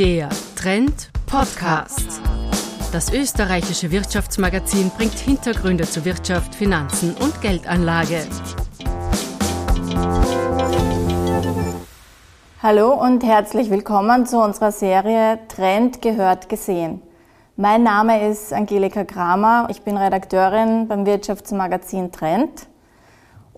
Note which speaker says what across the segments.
Speaker 1: Der Trend Podcast. Das österreichische Wirtschaftsmagazin bringt Hintergründe zu Wirtschaft, Finanzen und Geldanlage.
Speaker 2: Hallo und herzlich willkommen zu unserer Serie Trend gehört gesehen. Mein Name ist Angelika Kramer, ich bin Redakteurin beim Wirtschaftsmagazin Trend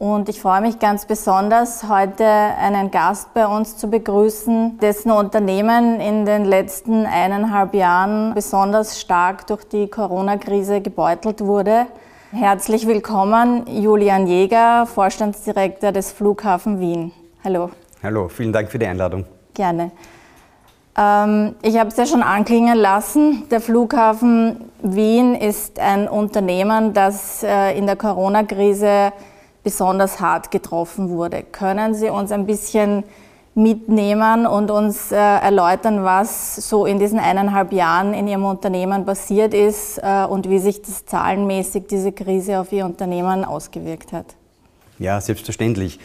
Speaker 2: und ich freue mich ganz besonders, heute einen Gast bei uns zu begrüßen, dessen Unternehmen in den letzten eineinhalb Jahren besonders stark durch die Corona-Krise gebeutelt wurde. Herzlich willkommen, Julian Jäger, Vorstandsdirektor des Flughafen Wien. Hallo.
Speaker 3: Hallo, vielen Dank für die Einladung.
Speaker 2: Gerne. Ähm, ich habe es ja schon anklingen lassen. Der Flughafen Wien ist ein Unternehmen, das äh, in der Corona-Krise besonders hart getroffen wurde. Können Sie uns ein bisschen mitnehmen und uns äh, erläutern, was so in diesen eineinhalb Jahren in Ihrem Unternehmen passiert ist äh, und wie sich das zahlenmäßig diese Krise auf Ihr Unternehmen ausgewirkt hat?
Speaker 3: Ja, selbstverständlich.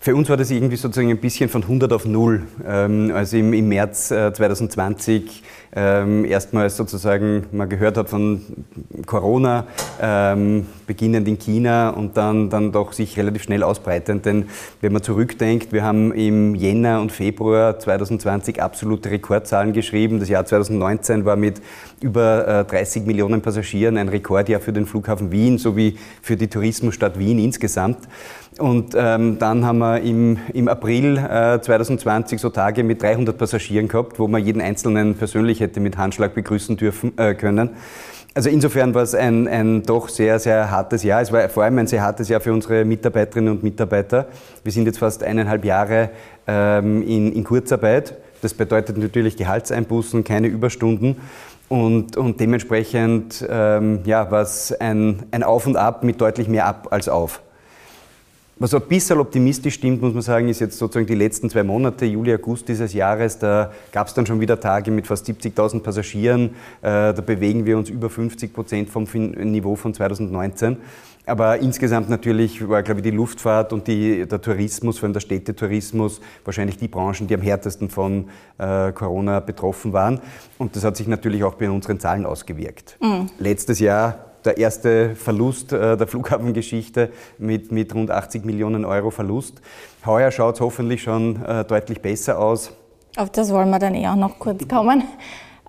Speaker 3: Für uns war das irgendwie sozusagen ein bisschen von 100 auf 0. Ähm, also im, März 2020 äh, ähm, erstmals sozusagen man gehört hat von Corona, ähm, beginnend in China und dann, dann doch sich relativ schnell ausbreitend. Denn wenn man zurückdenkt, wir haben im Jänner und Februar 2020 absolute Rekordzahlen geschrieben. Das Jahr 2019 war mit über 30 Millionen Passagieren ein Rekordjahr für den Flughafen Wien sowie für die Tourismusstadt Wien insgesamt. Und ähm, dann haben wir im, im April äh, 2020 so Tage mit 300 Passagieren gehabt, wo man jeden Einzelnen persönlich hätte mit Handschlag begrüßen dürfen äh, können. Also insofern war es ein, ein doch sehr, sehr hartes Jahr. Es war vor allem ein sehr hartes Jahr für unsere Mitarbeiterinnen und Mitarbeiter. Wir sind jetzt fast eineinhalb Jahre ähm, in, in Kurzarbeit. Das bedeutet natürlich Gehaltseinbußen, keine Überstunden. Und, und dementsprechend ähm, ja, war es ein, ein Auf und Ab mit deutlich mehr Ab als Auf. Was ein bisschen optimistisch stimmt, muss man sagen, ist jetzt sozusagen die letzten zwei Monate, Juli, August dieses Jahres. Da gab es dann schon wieder Tage mit fast 70.000 Passagieren. Äh, da bewegen wir uns über 50 Prozent vom Niveau von 2019. Aber insgesamt natürlich war, glaube ich, die Luftfahrt und die, der Tourismus, vor allem der Städtetourismus, wahrscheinlich die Branchen, die am härtesten von äh, Corona betroffen waren. Und das hat sich natürlich auch bei unseren Zahlen ausgewirkt. Mhm. Letztes Jahr der erste Verlust äh, der Flughafengeschichte mit, mit rund 80 Millionen Euro Verlust. Heuer schaut es hoffentlich schon äh, deutlich besser aus.
Speaker 2: Auf das wollen wir dann eh auch noch kurz kommen.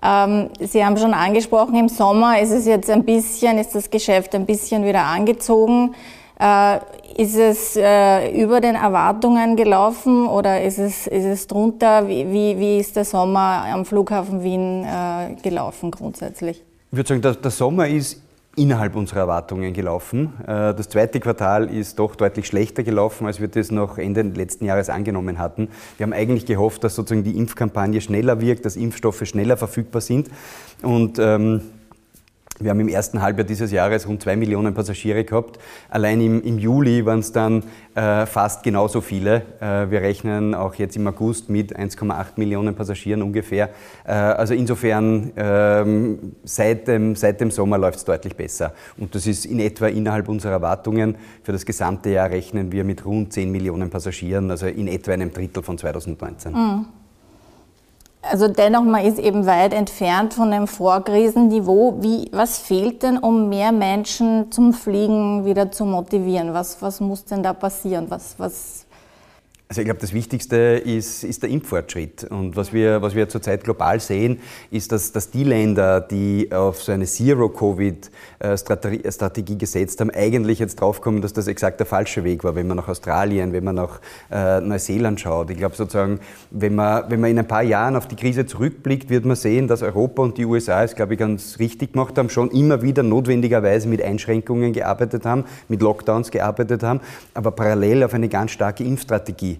Speaker 2: Ähm, Sie haben schon angesprochen, im Sommer ist es jetzt ein bisschen, ist das Geschäft ein bisschen wieder angezogen. Äh, ist es äh, über den Erwartungen gelaufen oder ist es, ist es drunter? Wie, wie, wie ist der Sommer am Flughafen Wien äh, gelaufen grundsätzlich?
Speaker 3: Ich würde sagen, der, der Sommer ist innerhalb unserer Erwartungen gelaufen. Äh, das zweite Quartal ist doch deutlich schlechter gelaufen, als wir das noch Ende letzten Jahres angenommen hatten. Wir haben eigentlich gehofft, dass sozusagen die Impfkampagne schneller wirkt, dass Impfstoffe schneller verfügbar sind. Und ähm, wir haben im ersten Halbjahr dieses Jahres rund zwei Millionen Passagiere gehabt. Allein im, im Juli waren es dann äh, fast genauso viele. Äh, wir rechnen auch jetzt im August mit 1,8 Millionen Passagieren ungefähr. Äh, also insofern ähm, seit, dem, seit dem Sommer läuft es deutlich besser. Und das ist in etwa innerhalb unserer Erwartungen. Für das gesamte Jahr rechnen wir mit rund 10 Millionen Passagieren, also in etwa einem Drittel von 2019. Mhm.
Speaker 2: Also dennoch, man ist eben weit entfernt von dem Vorkrisenniveau. Wie, was fehlt denn, um mehr Menschen zum Fliegen wieder zu motivieren? Was, was muss denn da passieren? Was, was
Speaker 3: also ich glaube, das Wichtigste ist, ist der Impffortschritt. Und was wir, was wir zurzeit global sehen, ist, dass, dass die Länder, die auf so eine Zero-Covid-Strategie gesetzt haben, eigentlich jetzt draufkommen, dass das exakt der falsche Weg war, wenn man nach Australien, wenn man nach äh, Neuseeland schaut. Ich glaube sozusagen, wenn man, wenn man in ein paar Jahren auf die Krise zurückblickt, wird man sehen, dass Europa und die USA es, glaube ich, ganz richtig gemacht haben, schon immer wieder notwendigerweise mit Einschränkungen gearbeitet haben, mit Lockdowns gearbeitet haben, aber parallel auf eine ganz starke Impfstrategie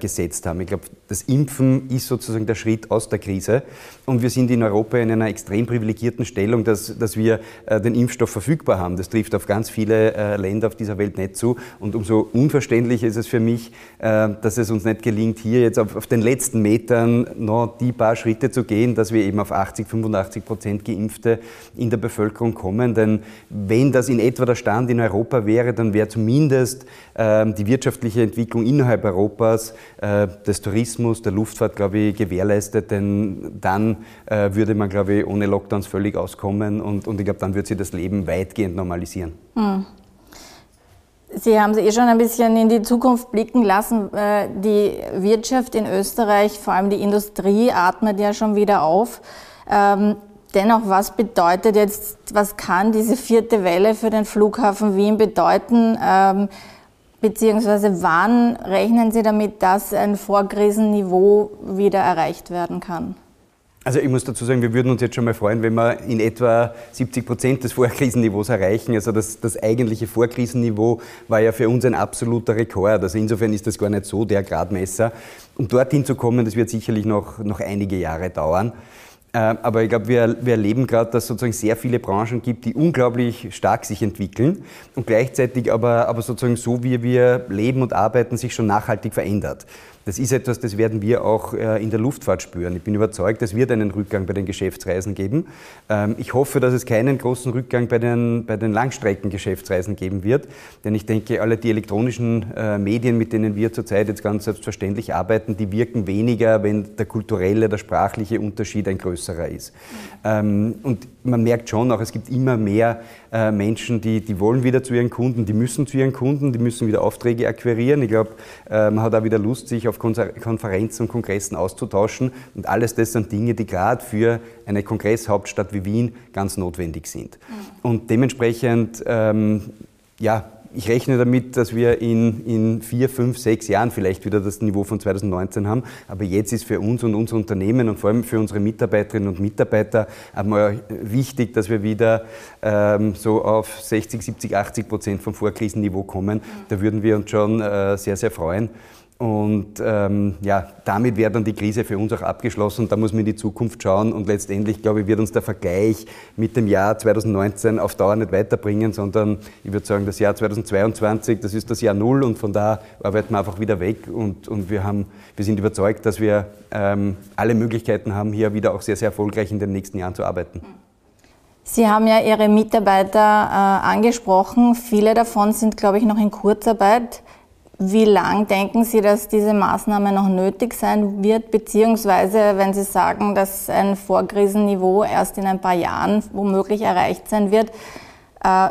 Speaker 3: gesetzt haben. Ich glaube, das Impfen ist sozusagen der Schritt aus der Krise. Und wir sind in Europa in einer extrem privilegierten Stellung, dass, dass wir äh, den Impfstoff verfügbar haben. Das trifft auf ganz viele äh, Länder auf dieser Welt nicht zu. Und umso unverständlicher ist es für mich, dass es uns nicht gelingt, hier jetzt auf, auf den letzten Metern noch die paar Schritte zu gehen, dass wir eben auf 80, 85 Prozent Geimpfte in der Bevölkerung kommen. Denn wenn das in etwa der Stand in Europa wäre, dann wäre zumindest die wirtschaftliche Entwicklung innerhalb Europas Sektors, des Tourismus, der Luftfahrt, glaube ich, gewährleistet, denn dann würde man, glaube ich, ohne Lockdowns völlig auskommen und, und ich glaube, dann wird sich das Leben weitgehend normalisieren. Mhm.
Speaker 2: Sie haben es eh schon ein bisschen in die Zukunft blicken lassen. Äh, die Wirtschaft in Österreich, vor allem die Industrie, atmet ja schon wieder auf. Ähm, dennoch, was bedeutet jetzt, was kann diese vierte Welle für den Flughafen Wien bedeuten? Beziehungsweise wann rechnen Sie damit, dass ein Vorkrisenniveau wieder erreicht werden kann?
Speaker 3: Also ich muss dazu sagen, wir würden uns jetzt schon mal freuen, wenn wir in etwa 70 Prozent des Vorkrisenniveaus erreichen. Also das, das eigentliche Vorkrisenniveau war ja für uns ein absoluter Rekord. Also insofern ist das gar nicht so der Gradmesser. Um dorthin zu kommen, das wird sicherlich noch, noch einige Jahre dauern. Äh, aber ich glaube, wir, wir erleben gerade, dass es sozusagen sehr viele Branchen gibt, die unglaublich stark sich entwickeln und gleichzeitig aber, aber sozusagen so, wie wir leben und arbeiten, sich schon nachhaltig verändert. Das ist etwas, das werden wir auch äh, in der Luftfahrt spüren. Ich bin überzeugt, es wird einen Rückgang bei den Geschäftsreisen geben. Ähm, ich hoffe, dass es keinen großen Rückgang bei den, bei den Langstreckengeschäftsreisen geben wird, denn ich denke, alle die elektronischen äh, Medien, mit denen wir zurzeit jetzt ganz selbstverständlich arbeiten, die wirken weniger, wenn der kulturelle, der sprachliche Unterschied ein größerer ist. Ähm, und man merkt schon auch, es gibt immer mehr äh, Menschen, die, die wollen wieder zu ihren Kunden, die müssen zu ihren Kunden, die müssen wieder Aufträge akquirieren. Ich glaube, man hat auch wieder Lust, sich auf Konferenzen und Kongressen auszutauschen. Und alles das sind Dinge, die gerade für eine Kongresshauptstadt wie Wien ganz notwendig sind. Mhm. Und dementsprechend, ähm, ja, ich rechne damit, dass wir in, in vier, fünf, sechs Jahren vielleicht wieder das Niveau von 2019 haben. Aber jetzt ist für uns und unsere Unternehmen und vor allem für unsere Mitarbeiterinnen und Mitarbeiter einmal wichtig, dass wir wieder ähm, so auf 60, 70, 80 Prozent vom Vorkrisenniveau kommen. Da würden wir uns schon äh, sehr, sehr freuen. Und ähm, ja, damit wäre dann die Krise für uns auch abgeschlossen. Da muss man in die Zukunft schauen. Und letztendlich, glaube ich, wird uns der Vergleich mit dem Jahr 2019 auf Dauer nicht weiterbringen, sondern ich würde sagen, das Jahr 2022, das ist das Jahr Null und von da arbeiten wir einfach wieder weg. Und, und wir, haben, wir sind überzeugt, dass wir ähm, alle Möglichkeiten haben, hier wieder auch sehr, sehr erfolgreich in den nächsten Jahren zu arbeiten.
Speaker 2: Sie haben ja Ihre Mitarbeiter äh, angesprochen. Viele davon sind, glaube ich, noch in Kurzarbeit. Wie lang denken Sie, dass diese Maßnahme noch nötig sein wird? Beziehungsweise, wenn Sie sagen, dass ein Vorkrisenniveau erst in ein paar Jahren womöglich erreicht sein wird, äh,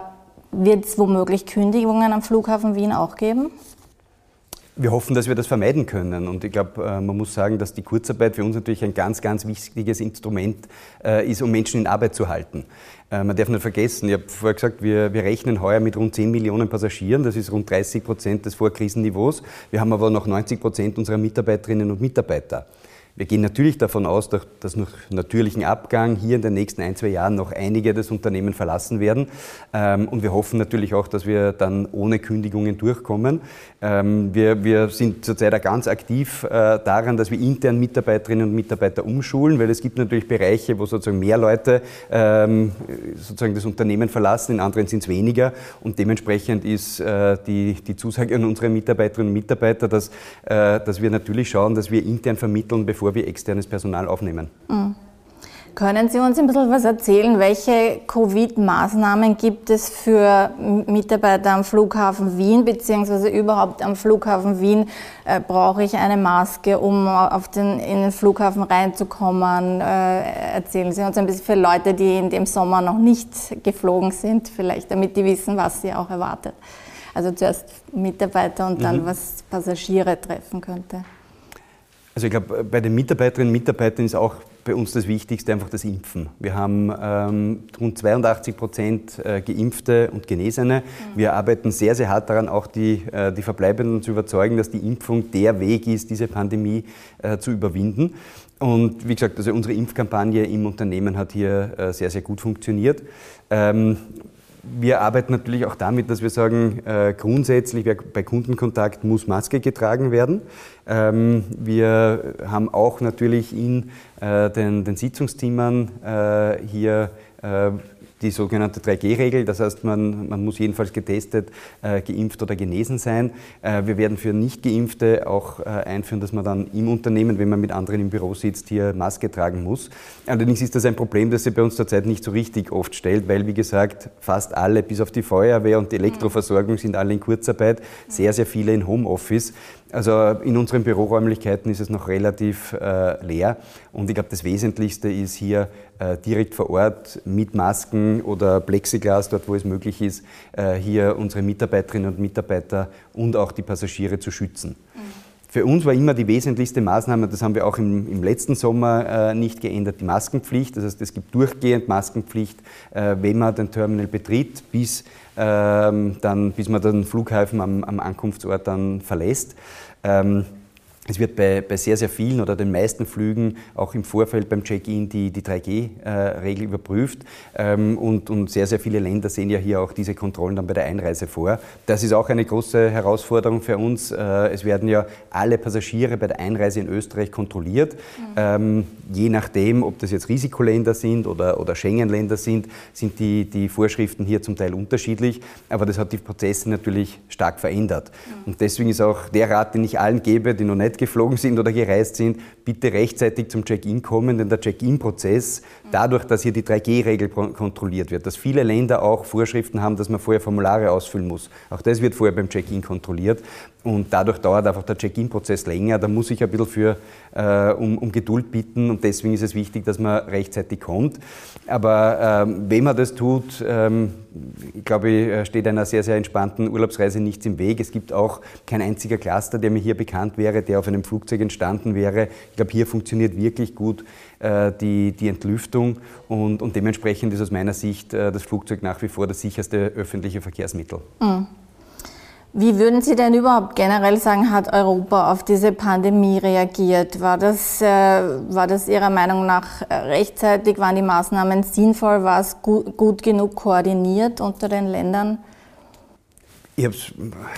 Speaker 2: wird es womöglich Kündigungen am Flughafen Wien auch geben?
Speaker 3: Wir hoffen, dass wir das vermeiden können. Und ich glaube, äh, man muss sagen, dass die Kurzarbeit für uns natürlich ein ganz, ganz wichtiges Instrument äh, ist, um Menschen in Arbeit zu halten. Äh, man darf nicht vergessen, ich habe vorher gesagt, wir, wir rechnen heuer mit rund 10 Millionen Passagieren. Das ist rund 30 Prozent des Vorkrisenniveaus. Wir haben aber noch 90 Prozent unserer Mitarbeiterinnen und Mitarbeiter. Wir gehen natürlich davon aus, dass nach natürlichen Abgang hier in den nächsten ein, zwei Jahren noch einige das Unternehmen verlassen werden. Ähm, und wir hoffen natürlich auch, dass wir dann ohne Kündigungen durchkommen. Ähm, wir, wir sind zurzeit auch ganz aktiv äh, daran, dass wir intern Mitarbeiterinnen und Mitarbeiter umschulen, weil es gibt natürlich Bereiche, wo sozusagen mehr Leute ähm, sozusagen das Unternehmen verlassen, in anderen sind es weniger. Und dementsprechend ist äh, die, die Zusage an unsere Mitarbeiterinnen und Mitarbeiter, dass, äh, dass wir natürlich schauen, dass wir intern vermitteln, bevor bevor wir externes Personal aufnehmen. Mhm.
Speaker 2: Können Sie uns ein bisschen was erzählen? Welche Covid-Maßnahmen gibt es für Mitarbeiter am Flughafen Wien, beziehungsweise überhaupt am Flughafen Wien? Äh, brauche ich eine Maske, um auf den, in den Flughafen reinzukommen? Äh, erzählen Sie uns ein bisschen für Leute, die in dem Sommer noch nicht geflogen sind, vielleicht, damit die wissen, was sie auch erwartet. Also zuerst Mitarbeiter und dann, mhm. was Passagiere treffen könnte.
Speaker 3: Also ich glaube, bei den Mitarbeiterinnen und Mitarbeitern ist auch bei uns das Wichtigste einfach das Impfen. Wir haben ähm, rund 82 Prozent äh, Geimpfte und Genesene. Mhm. Wir arbeiten sehr, sehr hart daran, auch die, äh, die Verbleibenden zu überzeugen, dass die Impfung der Weg ist, diese Pandemie äh, zu überwinden. Und wie gesagt, also unsere Impfkampagne im Unternehmen hat hier äh, sehr, sehr gut funktioniert. Ähm, wir arbeiten natürlich auch damit, dass wir sagen, äh, grundsätzlich bei Kundenkontakt muss Maske getragen werden. Ähm, wir haben auch natürlich in äh, den, den Sitzungszimmern äh, hier äh, die sogenannte 3G-Regel. Das heißt, man, man muss jedenfalls getestet, äh, geimpft oder genesen sein. Äh, wir werden für Nicht-Geimpfte auch äh, einführen, dass man dann im Unternehmen, wenn man mit anderen im Büro sitzt, hier Maske tragen muss. Allerdings ist das ein Problem, das sich bei uns zurzeit nicht so richtig oft stellt, weil, wie gesagt, fast alle, bis auf die Feuerwehr und die Elektroversorgung, sind alle in Kurzarbeit, sehr, sehr viele in Homeoffice. Also in unseren Büroräumlichkeiten ist es noch relativ äh, leer und ich glaube, das Wesentlichste ist hier äh, direkt vor Ort mit Masken oder Plexiglas, dort wo es möglich ist, äh, hier unsere Mitarbeiterinnen und Mitarbeiter und auch die Passagiere zu schützen. Mhm. Für uns war immer die wesentlichste Maßnahme, das haben wir auch im, im letzten Sommer äh, nicht geändert, die Maskenpflicht. Das heißt, es gibt durchgehend Maskenpflicht, äh, wenn man den Terminal betritt, bis dann, bis man den Flughafen am, am Ankunftsort dann verlässt. Ähm, es wird bei, bei, sehr, sehr vielen oder den meisten Flügen auch im Vorfeld beim Check-in die, die 3G-Regel äh, überprüft. Ähm, und, und, sehr, sehr viele Länder sehen ja hier auch diese Kontrollen dann bei der Einreise vor. Das ist auch eine große Herausforderung für uns. Äh, es werden ja alle Passagiere bei der Einreise in Österreich kontrolliert. Mhm. Ähm, je nachdem, ob das jetzt Risikoländer sind oder, oder Schengen-Länder sind, sind die, die Vorschriften hier zum Teil unterschiedlich. Aber das hat die Prozesse natürlich stark verändert. Mhm. Und deswegen ist auch der Rat, den ich allen gebe, die noch nicht geflogen sind oder gereist sind, bitte rechtzeitig zum Check-in kommen, denn der Check-in-Prozess, dadurch, dass hier die 3G-Regel kontrolliert wird, dass viele Länder auch Vorschriften haben, dass man vorher Formulare ausfüllen muss, auch das wird vorher beim Check-in kontrolliert und dadurch dauert einfach der Check-in-Prozess länger. Da muss ich ein bisschen für, äh, um, um, Geduld bitten und deswegen ist es wichtig, dass man rechtzeitig kommt. Aber ähm, wenn man das tut, ähm, ich glaube, äh, steht einer sehr, sehr entspannten Urlaubsreise nichts im Weg. Es gibt auch kein einziger Cluster, der mir hier bekannt wäre, der auf einem Flugzeug entstanden wäre. Ich glaube, hier funktioniert wirklich gut äh, die, die Entlüftung und, und, dementsprechend ist aus meiner Sicht äh, das Flugzeug nach wie vor das sicherste öffentliche Verkehrsmittel. Mhm.
Speaker 2: Wie würden Sie denn überhaupt generell sagen, hat Europa auf diese Pandemie reagiert? War das, äh, war das Ihrer Meinung nach rechtzeitig? Waren die Maßnahmen sinnvoll? War es gut, gut genug koordiniert unter den Ländern?
Speaker 3: Ich habe es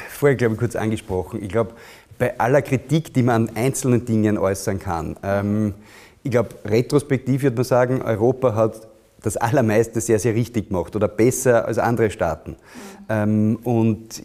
Speaker 3: vorher, glaube ich, kurz angesprochen. Ich glaube, bei aller Kritik, die man an einzelnen Dingen äußern kann, ähm, ich glaube, retrospektiv würde man sagen, Europa hat das Allermeiste sehr, sehr richtig gemacht oder besser als andere Staaten. Mhm. Ähm, und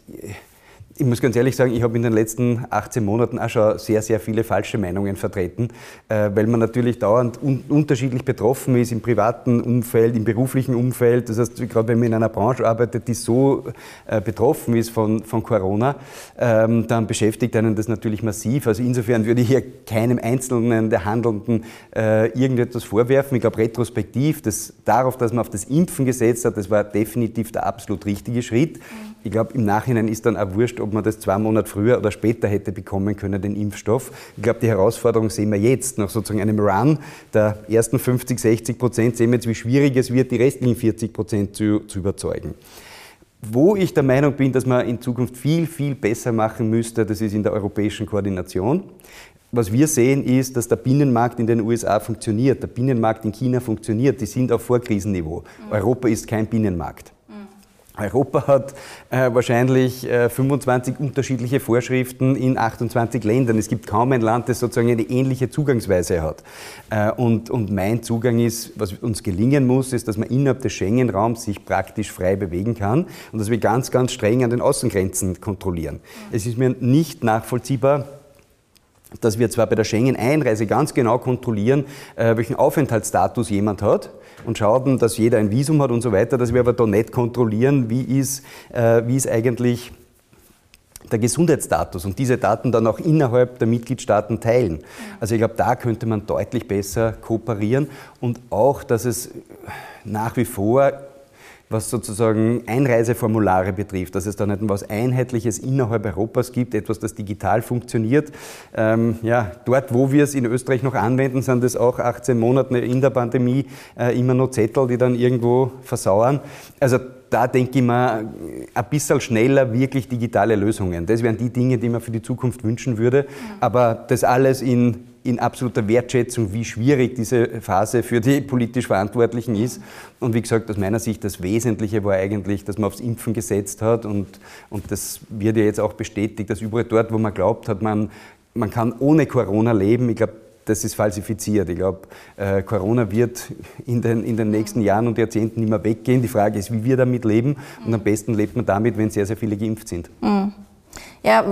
Speaker 3: ich muss ganz ehrlich sagen, ich habe in den letzten 18 Monaten auch schon sehr, sehr viele falsche Meinungen vertreten, äh, weil man natürlich dauernd un unterschiedlich betroffen ist im privaten Umfeld, im beruflichen Umfeld. Das heißt, gerade wenn man in einer Branche arbeitet, die so äh, betroffen ist von, von Corona, ähm, dann beschäftigt einen das natürlich massiv. Also insofern würde ich hier keinem Einzelnen der Handelnden äh, irgendetwas vorwerfen. Ich glaube, retrospektiv, das, darauf, dass man auf das Impfen gesetzt hat, das war definitiv der absolut richtige Schritt. Ich glaube, im Nachhinein ist dann auch wurscht, ob man das zwei Monate früher oder später hätte bekommen können, den Impfstoff. Ich glaube, die Herausforderung sehen wir jetzt, nach sozusagen einem Run der ersten 50, 60 Prozent, sehen wir jetzt, wie schwierig es wird, die restlichen 40 Prozent zu, zu überzeugen. Wo ich der Meinung bin, dass man in Zukunft viel, viel besser machen müsste, das ist in der europäischen Koordination. Was wir sehen, ist, dass der Binnenmarkt in den USA funktioniert, der Binnenmarkt in China funktioniert, die sind auf Vorkrisenniveau. Mhm. Europa ist kein Binnenmarkt. Europa hat äh, wahrscheinlich äh, 25 unterschiedliche Vorschriften in 28 Ländern. Es gibt kaum ein Land, das sozusagen eine ähnliche Zugangsweise hat. Äh, und, und mein Zugang ist, was uns gelingen muss, ist, dass man innerhalb des Schengen-Raums sich praktisch frei bewegen kann und dass wir ganz, ganz streng an den Außengrenzen kontrollieren. Es ist mir nicht nachvollziehbar, dass wir zwar bei der Schengen-Einreise ganz genau kontrollieren, äh, welchen Aufenthaltsstatus jemand hat und schauen, dass jeder ein Visum hat und so weiter, dass wir aber da nicht kontrollieren, wie ist, äh, wie ist eigentlich der Gesundheitsstatus und diese Daten dann auch innerhalb der Mitgliedstaaten teilen. Also ich glaube, da könnte man deutlich besser kooperieren und auch, dass es nach wie vor was sozusagen Einreiseformulare betrifft, dass es da nicht etwas Einheitliches innerhalb Europas gibt, etwas, das digital funktioniert. Ähm, ja, dort, wo wir es in Österreich noch anwenden, sind es auch 18 Monate in der Pandemie äh, immer noch Zettel, die dann irgendwo versauern. Also da denke ich mir, ein bisschen schneller wirklich digitale Lösungen. Das wären die Dinge, die man für die Zukunft wünschen würde. Aber das alles in in absoluter Wertschätzung, wie schwierig diese Phase für die politisch Verantwortlichen ist. Und wie gesagt, aus meiner Sicht das Wesentliche war eigentlich, dass man aufs Impfen gesetzt hat und, und das wird ja jetzt auch bestätigt, dass überall dort, wo man glaubt hat, man, man kann ohne Corona leben, ich glaube, das ist falsifiziert. Ich glaube, äh, Corona wird in den, in den nächsten Jahren und Jahrzehnten mehr weggehen. Die Frage ist, wie wir damit leben. Und am besten lebt man damit, wenn sehr, sehr viele geimpft sind.
Speaker 2: Mhm. Ja,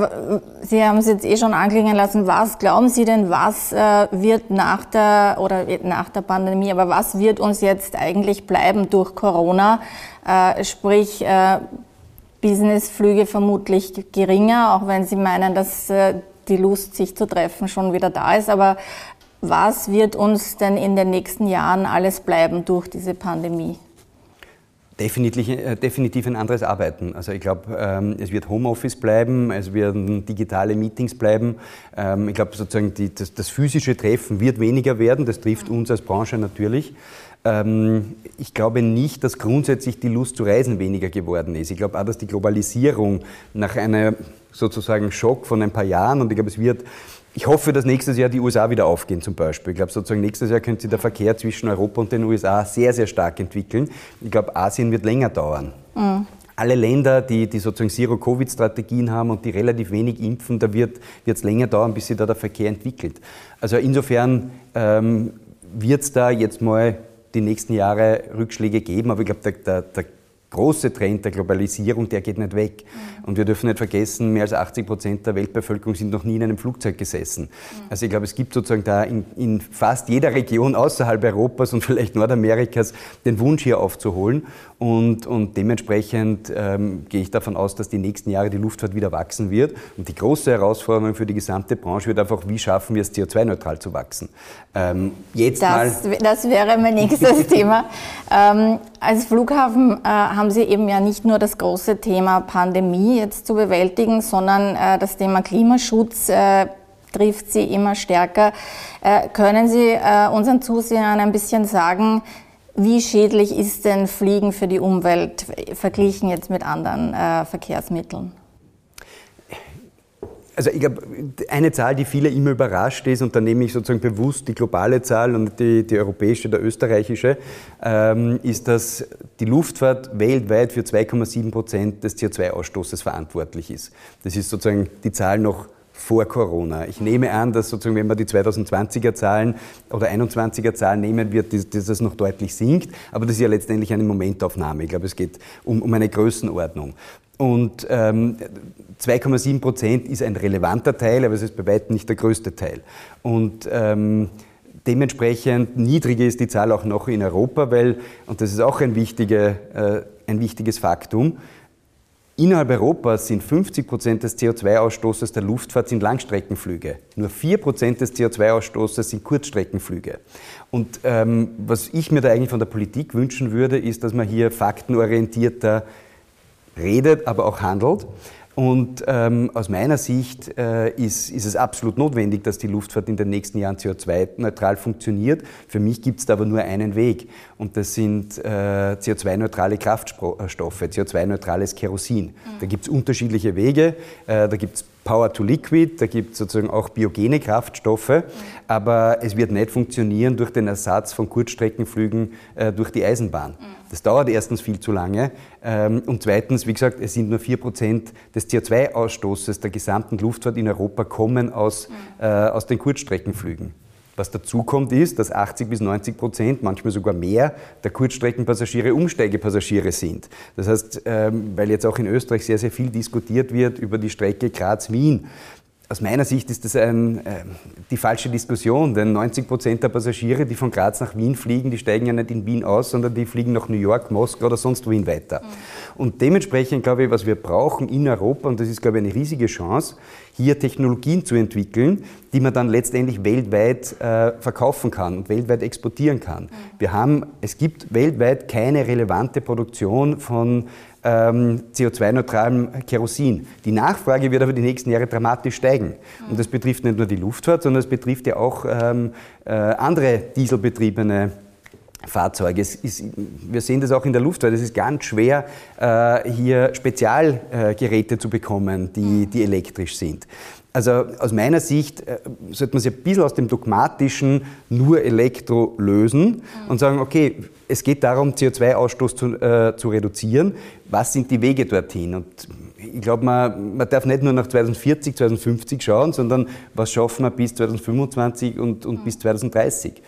Speaker 2: Sie haben es jetzt eh schon anklingen lassen. Was glauben Sie denn, was äh, wird nach der oder nach der Pandemie, aber was wird uns jetzt eigentlich bleiben durch Corona? Äh, sprich, äh, Businessflüge vermutlich geringer, auch wenn Sie meinen, dass äh, die Lust, sich zu treffen, schon wieder da ist. Aber was wird uns denn in den nächsten Jahren alles bleiben durch diese Pandemie?
Speaker 3: Definitiv, äh, definitiv ein anderes Arbeiten. Also ich glaube, ähm, es wird Homeoffice bleiben, es werden digitale Meetings bleiben. Ähm, ich glaube sozusagen die, das, das, physische Treffen wird weniger werden. Das trifft uns als Branche natürlich. Ähm, ich glaube nicht, dass grundsätzlich die Lust zu reisen weniger geworden ist. Ich glaube auch, dass die Globalisierung nach einem sozusagen Schock von ein paar Jahren und ich glaube, es wird ich hoffe, dass nächstes Jahr die USA wieder aufgehen zum Beispiel. Ich glaube, sozusagen nächstes Jahr könnte sich der Verkehr zwischen Europa und den USA sehr, sehr stark entwickeln. Ich glaube, Asien wird länger dauern. Mhm. Alle Länder, die, die sozusagen Zero-Covid-Strategien haben und die relativ wenig impfen, da wird es länger dauern, bis sich da der Verkehr entwickelt. Also insofern ähm, wird es da jetzt mal die nächsten Jahre Rückschläge geben, aber ich glaube, der, der, der große Trend der Globalisierung, der geht nicht weg. Mhm. Und wir dürfen nicht vergessen, mehr als 80 Prozent der Weltbevölkerung sind noch nie in einem Flugzeug gesessen. Mhm. Also ich glaube, es gibt sozusagen da in, in, fast jeder Region außerhalb Europas und vielleicht Nordamerikas den Wunsch hier aufzuholen. Und, und dementsprechend ähm, gehe ich davon aus, dass die nächsten Jahre die Luftfahrt wieder wachsen wird. Und die große Herausforderung für die gesamte Branche wird einfach, wie schaffen wir es, CO2-neutral zu wachsen.
Speaker 2: Ähm, jetzt das, mal das wäre mein nächstes Thema. Ähm, als Flughafen äh, haben Sie eben ja nicht nur das große Thema Pandemie jetzt zu bewältigen, sondern äh, das Thema Klimaschutz äh, trifft Sie immer stärker. Äh, können Sie äh, unseren Zusehern ein bisschen sagen, wie schädlich ist denn Fliegen für die Umwelt verglichen jetzt mit anderen äh, Verkehrsmitteln?
Speaker 3: Also ich glaube, eine Zahl, die viele immer überrascht ist, und da nehme ich sozusagen bewusst die globale Zahl und die, die europäische, der österreichische, ähm, ist, dass die Luftfahrt weltweit für 2,7 Prozent des CO2-Ausstoßes verantwortlich ist. Das ist sozusagen die Zahl noch vor Corona. Ich nehme an, dass sozusagen, wenn man die 2020er Zahlen oder 21er Zahlen nehmen wird, dass das noch deutlich sinkt. Aber das ist ja letztendlich eine Momentaufnahme. Ich glaube, es geht um, um eine Größenordnung. Und ähm, 2,7 Prozent ist ein relevanter Teil, aber es ist bei weitem nicht der größte Teil. Und ähm, dementsprechend niedriger ist die Zahl auch noch in Europa, weil, und das ist auch ein, wichtige, äh, ein wichtiges Faktum, Innerhalb Europas sind 50 Prozent des CO2-Ausstoßes der Luftfahrt sind Langstreckenflüge. Nur 4 Prozent des CO2-Ausstoßes sind Kurzstreckenflüge. Und ähm, was ich mir da eigentlich von der Politik wünschen würde, ist, dass man hier faktenorientierter redet, aber auch handelt. Und ähm, aus meiner Sicht äh, ist, ist, es absolut notwendig, dass die Luftfahrt in den nächsten Jahren CO2-neutral funktioniert. Für mich gibt es da aber nur einen Weg und das sind äh, CO2-neutrale Kraftstoffe, CO2-neutrales Kerosin. Mhm. Da gibt es unterschiedliche Wege. Äh, da gibt es Power to Liquid, da gibt es sozusagen auch biogene Kraftstoffe, aber es wird nicht funktionieren durch den Ersatz von Kurzstreckenflügen äh, durch die Eisenbahn. Das dauert erstens viel zu lange ähm, und zweitens, wie gesagt, es sind nur 4% des CO2-Ausstoßes der gesamten Luftfahrt in Europa kommen aus, äh, aus den Kurzstreckenflügen. Was dazu kommt, ist, dass 80 bis 90 Prozent, manchmal sogar mehr, der Kurzstreckenpassagiere Umsteigepassagiere sind. Das heißt, ähm, weil jetzt auch in Österreich sehr, sehr viel diskutiert wird über die Strecke Graz-Wien, aus meiner Sicht ist das ein, äh, die falsche Diskussion, denn 90 Prozent der Passagiere, die von Graz nach Wien fliegen, die steigen ja nicht in Wien aus, sondern die fliegen nach New York, Moskau oder sonst wohin weiter. Mhm. Und dementsprechend glaube ich, was wir brauchen in Europa, und das ist, glaube ich, eine riesige Chance, hier Technologien zu entwickeln, die man dann letztendlich weltweit äh, verkaufen kann und weltweit exportieren kann. Mhm. Wir haben, es gibt weltweit keine relevante Produktion von ähm, CO2-neutralem Kerosin. Die Nachfrage wird aber die nächsten Jahre dramatisch steigen. Und das betrifft nicht nur die Luftfahrt, sondern es betrifft ja auch ähm, äh, andere dieselbetriebene Fahrzeuge. Ist, wir sehen das auch in der Luftfahrt. Es ist ganz schwer, äh, hier Spezialgeräte zu bekommen, die, die elektrisch sind. Also aus meiner Sicht äh, sollte man sich ein bisschen aus dem dogmatischen nur Elektro lösen und sagen, okay, es geht darum, CO2-Ausstoß zu, äh, zu reduzieren. Was sind die Wege dorthin? Und ich glaube, man, man darf nicht nur nach 2040, 2050 schauen, sondern was schaffen wir bis 2025 und, und bis 2030.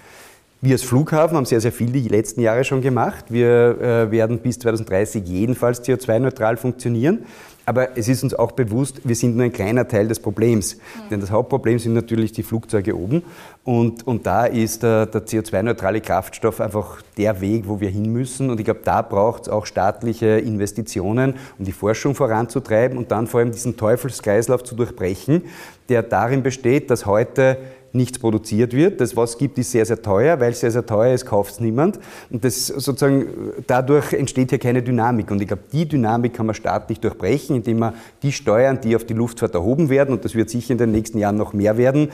Speaker 3: Wir als Flughafen haben sehr, sehr viel die letzten Jahre schon gemacht. Wir äh, werden bis 2030 jedenfalls CO2-neutral funktionieren. Aber es ist uns auch bewusst, wir sind nur ein kleiner Teil des Problems. Mhm. Denn das Hauptproblem sind natürlich die Flugzeuge oben. Und, und da ist der, der CO2-neutrale Kraftstoff einfach der Weg, wo wir hin müssen. Und ich glaube, da braucht es auch staatliche Investitionen, um die Forschung voranzutreiben und dann vor allem diesen Teufelskreislauf zu durchbrechen, der darin besteht, dass heute nichts produziert wird. Das, was es gibt, ist sehr, sehr teuer. Weil es sehr, sehr teuer ist, kauft es niemand. Und das sozusagen, dadurch entsteht hier keine Dynamik. Und ich glaube, die Dynamik kann man staatlich durchbrechen, indem man die Steuern, die auf die Luftfahrt erhoben werden, und das wird sicher in den nächsten Jahren noch mehr werden,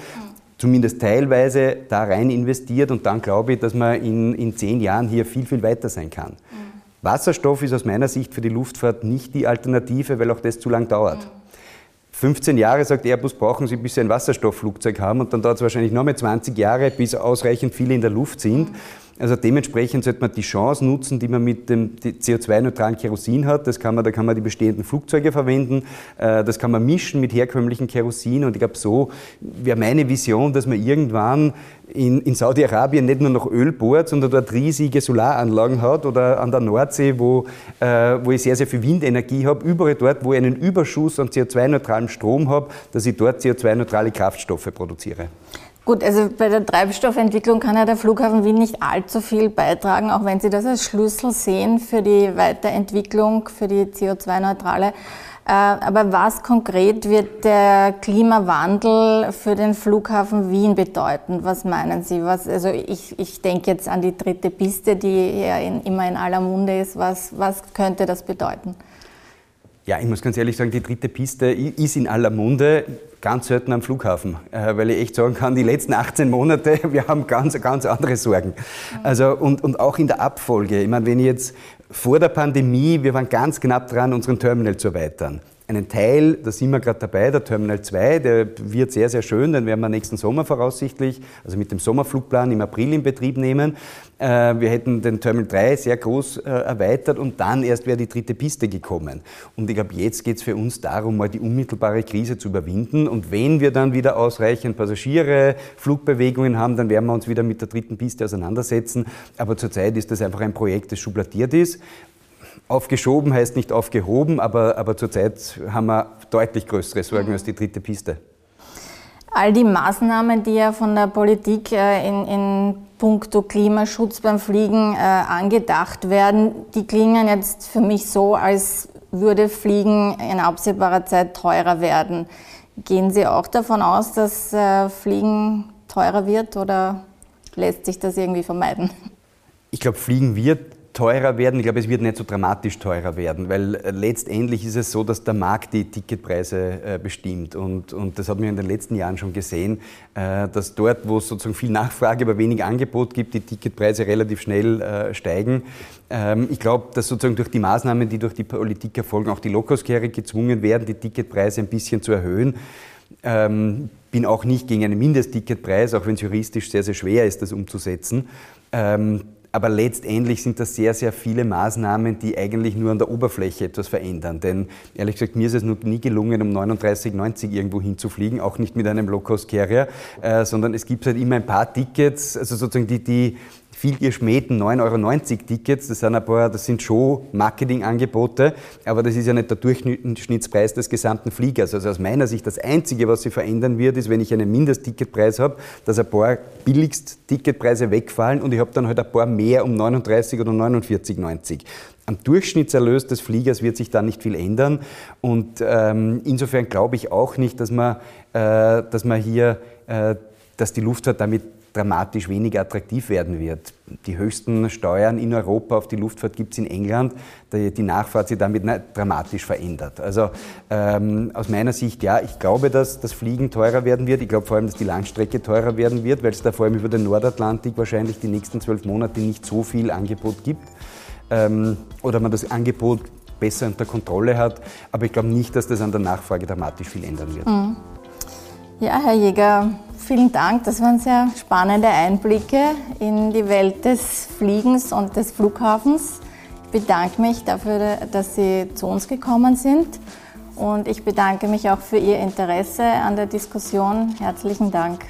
Speaker 3: zumindest teilweise da rein investiert. Und dann glaube ich, dass man in, in zehn Jahren hier viel, viel weiter sein kann. Wasserstoff ist aus meiner Sicht für die Luftfahrt nicht die Alternative, weil auch das zu lang dauert. 15 Jahre, sagt Airbus, brauchen sie, bis sie ein Wasserstoffflugzeug haben und dann dauert es wahrscheinlich noch mal 20 Jahre, bis ausreichend viele in der Luft sind. Also dementsprechend sollte man die Chance nutzen, die man mit dem CO2-neutralen Kerosin hat. Das kann man, da kann man die bestehenden Flugzeuge verwenden. Äh, das kann man mischen mit herkömmlichen Kerosin. Und ich glaube, so wäre meine Vision, dass man irgendwann in, in Saudi-Arabien nicht nur noch Öl bohrt, sondern dort riesige Solaranlagen hat oder an der Nordsee, wo, äh, wo ich sehr, sehr viel Windenergie habe. Überall dort, wo ich einen Überschuss an CO2-neutralem Strom habe, dass ich dort CO2-neutrale Kraftstoffe produziere.
Speaker 2: Gut, also bei der Treibstoffentwicklung kann ja der Flughafen Wien nicht allzu viel beitragen, auch wenn Sie das als Schlüssel sehen für die Weiterentwicklung, für die CO2-neutrale. Äh, aber was konkret wird der Klimawandel für den Flughafen Wien bedeuten? Was meinen Sie? Was, also ich, ich denke jetzt an die dritte Piste, die ja in, immer in aller Munde ist. Was, was könnte das bedeuten?
Speaker 3: Ja, ich muss ganz ehrlich sagen, die dritte Piste ist in aller Munde, ganz selten am Flughafen, äh, weil ich echt sagen kann, die letzten 18 Monate, wir haben ganz, ganz andere Sorgen. Also, und, und auch in der Abfolge. Ich meine, wenn ich jetzt vor der Pandemie, wir waren ganz knapp dran, unseren Terminal zu erweitern einen Teil, da sind wir gerade dabei, der Terminal 2, der wird sehr, sehr schön, den werden wir nächsten Sommer voraussichtlich, also mit dem Sommerflugplan im April in Betrieb nehmen. Äh, wir hätten den Terminal 3 sehr groß äh, erweitert und dann erst wäre die dritte Piste gekommen. Und ich glaube, jetzt geht es für uns darum, mal die unmittelbare Krise zu überwinden. Und wenn wir dann wieder ausreichend Passagiere, Flugbewegungen haben, dann werden wir uns wieder mit der dritten Piste auseinandersetzen. Aber zurzeit ist das einfach ein Projekt, das schubladiert ist. Aufgeschoben heißt nicht aufgehoben, aber, aber zurzeit haben wir deutlich größere Sorgen als die dritte Piste.
Speaker 2: All die Maßnahmen, die ja von der Politik äh, in, in puncto Klimaschutz beim Fliegen äh, angedacht werden, die klingen jetzt für mich so, als würde Fliegen in absehbarer Zeit teurer werden. Gehen Sie auch davon aus, dass äh, Fliegen teurer wird oder lässt sich das irgendwie vermeiden?
Speaker 3: Ich glaube, Fliegen wird teurer werden. Ich glaube, es wird nicht so dramatisch teurer werden, weil äh, letztendlich ist es so, dass der Markt die Ticketpreise äh, bestimmt. Und, und das hat man in den letzten Jahren schon gesehen, äh, dass dort, wo es sozusagen viel Nachfrage, aber wenig Angebot gibt, die Ticketpreise relativ schnell steigen. Ähm, ich glaube, dass sozusagen durch die Maßnahmen, die durch die Politik erfolgen, auch die Low-Cost-Carrier gezwungen werden, die Ticketpreise ein bisschen zu erhöhen. Ähm, bin auch nicht gegen einen Mindestticketpreis, auch wenn es juristisch sehr, sehr schwer ist, das umzusetzen. Ähm, aber letztendlich sind das sehr, sehr viele Maßnahmen, die eigentlich nur an der Oberfläche etwas verändern. Denn ehrlich gesagt, mir ist es noch nie gelungen, um 39,90 irgendwo hinzufliegen, auch nicht mit einem Low-Cost-Carrier, äh, sondern es gibt halt immer ein paar Tickets, also sozusagen die, die viel geschmähten 9,90 Euro Tickets, das sind ein paar, das sind schon Marketingangebote, aber das ist ja nicht der Durchschnittspreis des gesamten Fliegers. Also aus meiner Sicht das Einzige, was sich verändern wird, ist, wenn ich einen Mindestticketpreis habe, dass ein paar billigst Ticketpreise wegfallen und ich habe dann halt ein paar mehr um 39 oder 49,90 am Durchschnittserlös des Fliegers wird sich da nicht viel ändern. Und ähm, insofern glaube ich auch nicht, dass man, äh, dass man hier, äh, dass die Luftfahrt damit dramatisch weniger attraktiv werden wird. Die höchsten Steuern in Europa auf die Luftfahrt gibt es in England. Die Nachfahrt sich damit dramatisch verändert. Also ähm, aus meiner Sicht, ja, ich glaube, dass das Fliegen teurer werden wird. Ich glaube vor allem, dass die Langstrecke teurer werden wird, weil es da vor allem über den Nordatlantik wahrscheinlich die nächsten zwölf Monate nicht so viel Angebot gibt. Ähm, oder man das Angebot besser unter Kontrolle hat. Aber ich glaube nicht, dass das an der Nachfrage dramatisch viel ändern wird. Mhm.
Speaker 2: Ja, Herr Jäger, vielen Dank. Das waren sehr spannende Einblicke in die Welt des Fliegens und des Flughafens. Ich bedanke mich dafür, dass Sie zu uns gekommen sind Und ich bedanke mich auch für Ihr Interesse an der Diskussion. Herzlichen Dank.